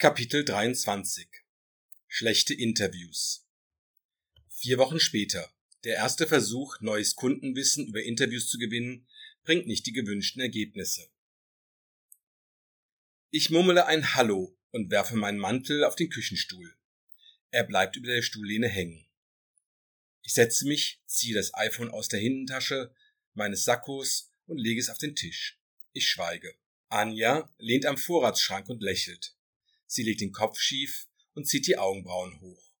Kapitel 23 Schlechte Interviews Vier Wochen später. Der erste Versuch, neues Kundenwissen über Interviews zu gewinnen, bringt nicht die gewünschten Ergebnisse. Ich murmele ein Hallo und werfe meinen Mantel auf den Küchenstuhl. Er bleibt über der Stuhllehne hängen. Ich setze mich, ziehe das iPhone aus der Hintentasche meines Sakkos und lege es auf den Tisch. Ich schweige. Anja lehnt am Vorratsschrank und lächelt. Sie legt den Kopf schief und zieht die Augenbrauen hoch.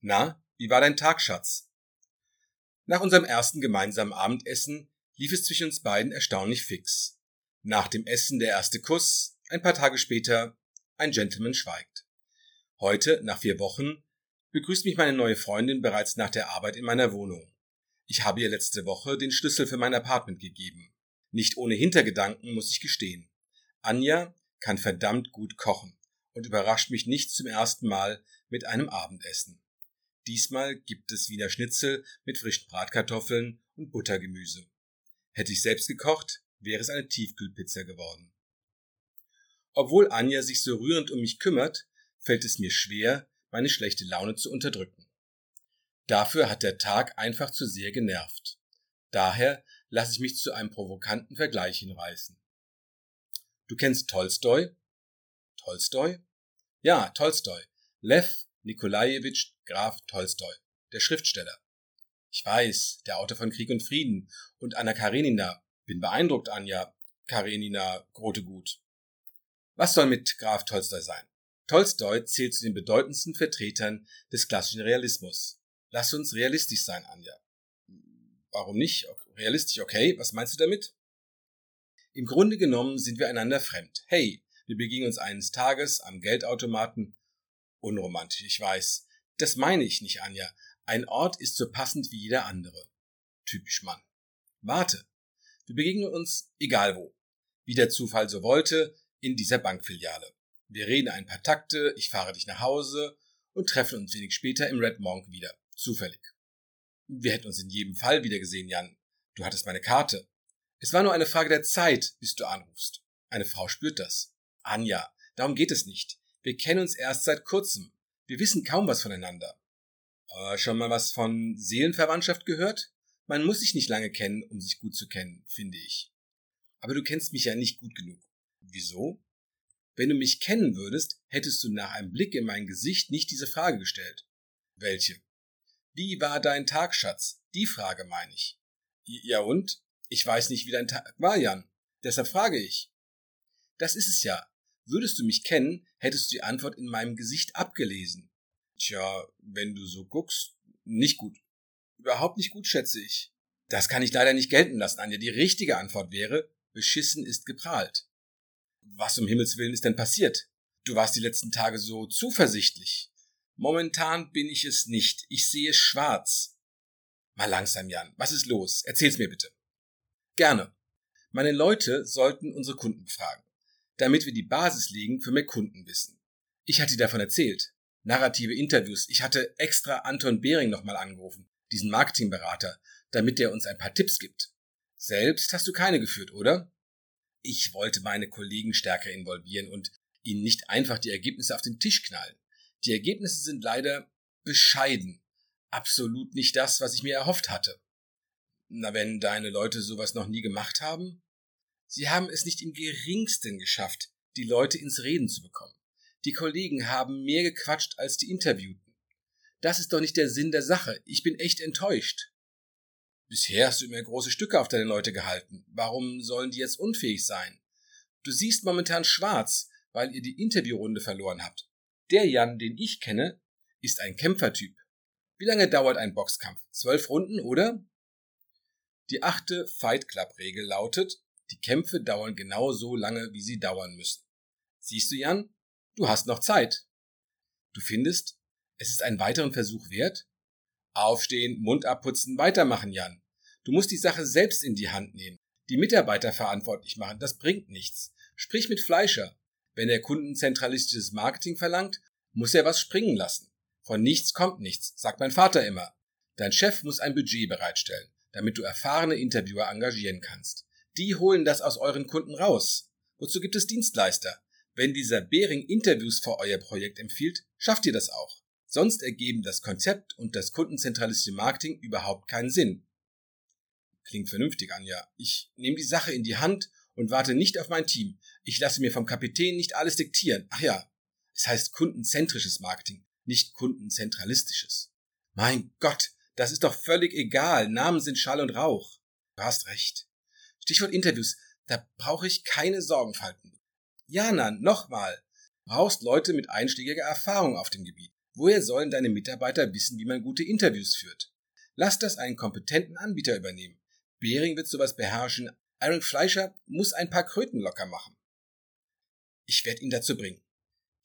Na, wie war dein Tag, Schatz? Nach unserem ersten gemeinsamen Abendessen lief es zwischen uns beiden erstaunlich fix. Nach dem Essen der erste Kuss, ein paar Tage später ein Gentleman schweigt. Heute, nach vier Wochen, begrüßt mich meine neue Freundin bereits nach der Arbeit in meiner Wohnung. Ich habe ihr letzte Woche den Schlüssel für mein Apartment gegeben. Nicht ohne Hintergedanken, muss ich gestehen. Anja kann verdammt gut kochen und überrascht mich nicht zum ersten Mal mit einem Abendessen. Diesmal gibt es Wiener Schnitzel mit frischen Bratkartoffeln und Buttergemüse. Hätte ich selbst gekocht, wäre es eine Tiefkühlpizza geworden. Obwohl Anja sich so rührend um mich kümmert, fällt es mir schwer, meine schlechte Laune zu unterdrücken. Dafür hat der Tag einfach zu sehr genervt. Daher lasse ich mich zu einem provokanten Vergleich hinreißen. Du kennst Tolstoi? Tolstoi? Ja, Tolstoi. Lev Nikolajewitsch Graf Tolstoi, der Schriftsteller. Ich weiß, der Autor von Krieg und Frieden und Anna Karenina. Bin beeindruckt, Anja. Karenina, Grote Gut. Was soll mit Graf Tolstoi sein? Tolstoi zählt zu den bedeutendsten Vertretern des klassischen Realismus. Lass uns realistisch sein, Anja. Warum nicht? Realistisch, okay. Was meinst du damit? Im Grunde genommen sind wir einander fremd. Hey, wir begegnen uns eines Tages am Geldautomaten. Unromantisch, ich weiß. Das meine ich nicht, Anja. Ein Ort ist so passend wie jeder andere. Typisch Mann. Warte. Wir begegnen uns egal wo. Wie der Zufall so wollte, in dieser Bankfiliale. Wir reden ein paar Takte, ich fahre dich nach Hause und treffen uns wenig später im Red Monk wieder. Zufällig. Wir hätten uns in jedem Fall wieder gesehen, Jan. Du hattest meine Karte. Es war nur eine Frage der Zeit, bis du anrufst. Eine Frau spürt das. Anja, darum geht es nicht. Wir kennen uns erst seit kurzem. Wir wissen kaum was voneinander. Aber schon mal was von Seelenverwandtschaft gehört? Man muss sich nicht lange kennen, um sich gut zu kennen, finde ich. Aber du kennst mich ja nicht gut genug. Wieso? Wenn du mich kennen würdest, hättest du nach einem Blick in mein Gesicht nicht diese Frage gestellt. Welche? Wie war dein Tag, Schatz? Die Frage meine ich. Ja und? Ich weiß nicht, wie dein Tag war, Jan. Deshalb frage ich. Das ist es ja. Würdest du mich kennen, hättest du die Antwort in meinem Gesicht abgelesen. Tja, wenn du so guckst, nicht gut. Überhaupt nicht gut, schätze ich. Das kann ich leider nicht gelten lassen, Anja. Die richtige Antwort wäre, beschissen ist geprahlt. Was um Himmels Willen ist denn passiert? Du warst die letzten Tage so zuversichtlich. Momentan bin ich es nicht. Ich sehe schwarz. Mal langsam, Jan. Was ist los? Erzähl's mir bitte. Gerne. Meine Leute sollten unsere Kunden befragen, damit wir die Basis legen für mehr Kundenwissen. Ich hatte davon erzählt. Narrative Interviews. Ich hatte extra Anton Behring nochmal angerufen, diesen Marketingberater, damit der uns ein paar Tipps gibt. Selbst hast du keine geführt, oder? Ich wollte meine Kollegen stärker involvieren und ihnen nicht einfach die Ergebnisse auf den Tisch knallen. Die Ergebnisse sind leider bescheiden. Absolut nicht das, was ich mir erhofft hatte. Na, wenn deine Leute sowas noch nie gemacht haben? Sie haben es nicht im geringsten geschafft, die Leute ins Reden zu bekommen. Die Kollegen haben mehr gequatscht als die Interviewten. Das ist doch nicht der Sinn der Sache. Ich bin echt enttäuscht. Bisher hast du immer große Stücke auf deine Leute gehalten. Warum sollen die jetzt unfähig sein? Du siehst momentan schwarz, weil ihr die Interviewrunde verloren habt. Der Jan, den ich kenne, ist ein Kämpfertyp. Wie lange dauert ein Boxkampf? Zwölf Runden, oder? Die achte Fight Club Regel lautet, die Kämpfe dauern genau so lange, wie sie dauern müssen. Siehst du, Jan? Du hast noch Zeit. Du findest, es ist einen weiteren Versuch wert? Aufstehen, Mund abputzen, weitermachen, Jan. Du musst die Sache selbst in die Hand nehmen. Die Mitarbeiter verantwortlich machen, das bringt nichts. Sprich mit Fleischer. Wenn er kundenzentralistisches Marketing verlangt, muss er was springen lassen. Von nichts kommt nichts, sagt mein Vater immer. Dein Chef muss ein Budget bereitstellen damit du erfahrene Interviewer engagieren kannst. Die holen das aus euren Kunden raus. Wozu gibt es Dienstleister? Wenn dieser Behring Interviews für euer Projekt empfiehlt, schafft ihr das auch. Sonst ergeben das Konzept und das kundenzentralistische Marketing überhaupt keinen Sinn. Klingt vernünftig, Anja. Ich nehme die Sache in die Hand und warte nicht auf mein Team. Ich lasse mir vom Kapitän nicht alles diktieren. Ach ja, es heißt kundenzentrisches Marketing, nicht kundenzentralistisches. Mein Gott, das ist doch völlig egal. Namen sind Schall und Rauch. Du hast recht. Stichwort Interviews. Da brauche ich keine Sorgen falten. Jana, nochmal. Brauchst Leute mit einschlägiger Erfahrung auf dem Gebiet. Woher sollen deine Mitarbeiter wissen, wie man gute Interviews führt? Lass das einen kompetenten Anbieter übernehmen. Bering wird sowas beherrschen. Aaron Fleischer muss ein paar Kröten locker machen. Ich werde ihn dazu bringen.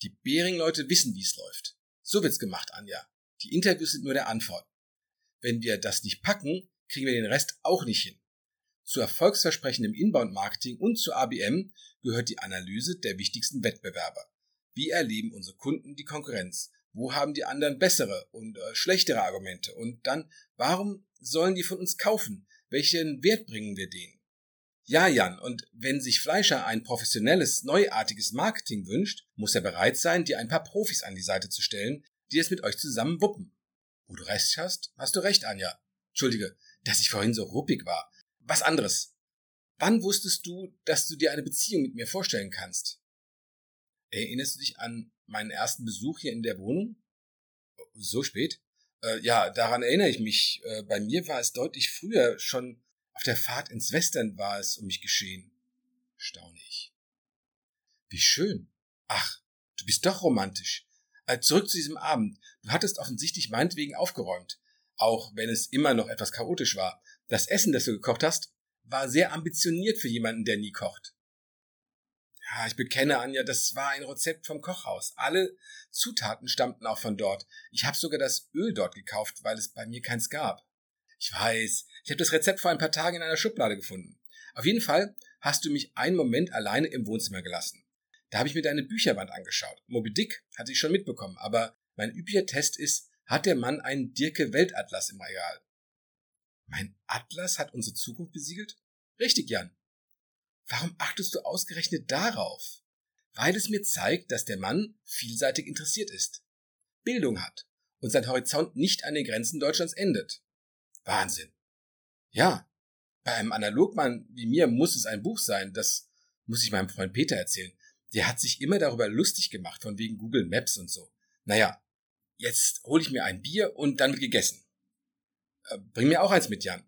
Die Bering-Leute wissen, wie es läuft. So wird's gemacht, Anja. Die Interviews sind nur der Antwort. Wenn wir das nicht packen, kriegen wir den Rest auch nicht hin. Zu erfolgsversprechendem Inbound-Marketing und zu ABM gehört die Analyse der wichtigsten Wettbewerber. Wie erleben unsere Kunden die Konkurrenz? Wo haben die anderen bessere und äh, schlechtere Argumente? Und dann, warum sollen die von uns kaufen? Welchen Wert bringen wir denen? Ja, Jan, und wenn sich Fleischer ein professionelles, neuartiges Marketing wünscht, muss er bereit sein, dir ein paar Profis an die Seite zu stellen, die es mit euch zusammen wuppen. Wo du recht hast, hast du recht, Anja. Entschuldige, dass ich vorhin so ruppig war. Was anderes. Wann wusstest du, dass du dir eine Beziehung mit mir vorstellen kannst? Erinnerst du dich an meinen ersten Besuch hier in der Wohnung? So spät? Äh, ja, daran erinnere ich mich. Äh, bei mir war es deutlich früher, schon auf der Fahrt ins Western war es um mich geschehen. Staune ich. Wie schön. Ach, du bist doch romantisch. Äh, zurück zu diesem Abend. Du hattest offensichtlich meinetwegen aufgeräumt. Auch wenn es immer noch etwas chaotisch war. Das Essen, das du gekocht hast, war sehr ambitioniert für jemanden, der nie kocht. Ja, ich bekenne, Anja, das war ein Rezept vom Kochhaus. Alle Zutaten stammten auch von dort. Ich habe sogar das Öl dort gekauft, weil es bei mir keins gab. Ich weiß, ich habe das Rezept vor ein paar Tagen in einer Schublade gefunden. Auf jeden Fall hast du mich einen Moment alleine im Wohnzimmer gelassen. Da habe ich mir deine Bücherwand angeschaut. Moby Dick hatte ich schon mitbekommen, aber mein üblicher Test ist, hat der Mann einen Dirke Weltatlas im Regal? Mein Atlas hat unsere Zukunft besiegelt? Richtig, Jan. Warum achtest du ausgerechnet darauf? Weil es mir zeigt, dass der Mann vielseitig interessiert ist, Bildung hat und sein Horizont nicht an den Grenzen Deutschlands endet. Wahnsinn. Ja, bei einem Analogmann wie mir muss es ein Buch sein, das muss ich meinem Freund Peter erzählen. Der hat sich immer darüber lustig gemacht, von wegen Google Maps und so. Naja, jetzt hole ich mir ein Bier und dann wird gegessen. Äh, bring mir auch eins mit, Jan.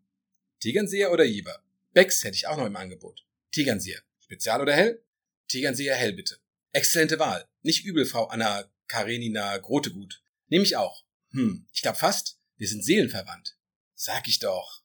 Tegernseher oder Jeber? Becks hätte ich auch noch im Angebot. Tegernseher. Spezial oder hell? Tegernseher hell bitte. Exzellente Wahl. Nicht übel, Frau Anna Karenina Grotegut. Nehme ich auch. Hm, ich glaub fast, wir sind seelenverwandt. Sag ich doch.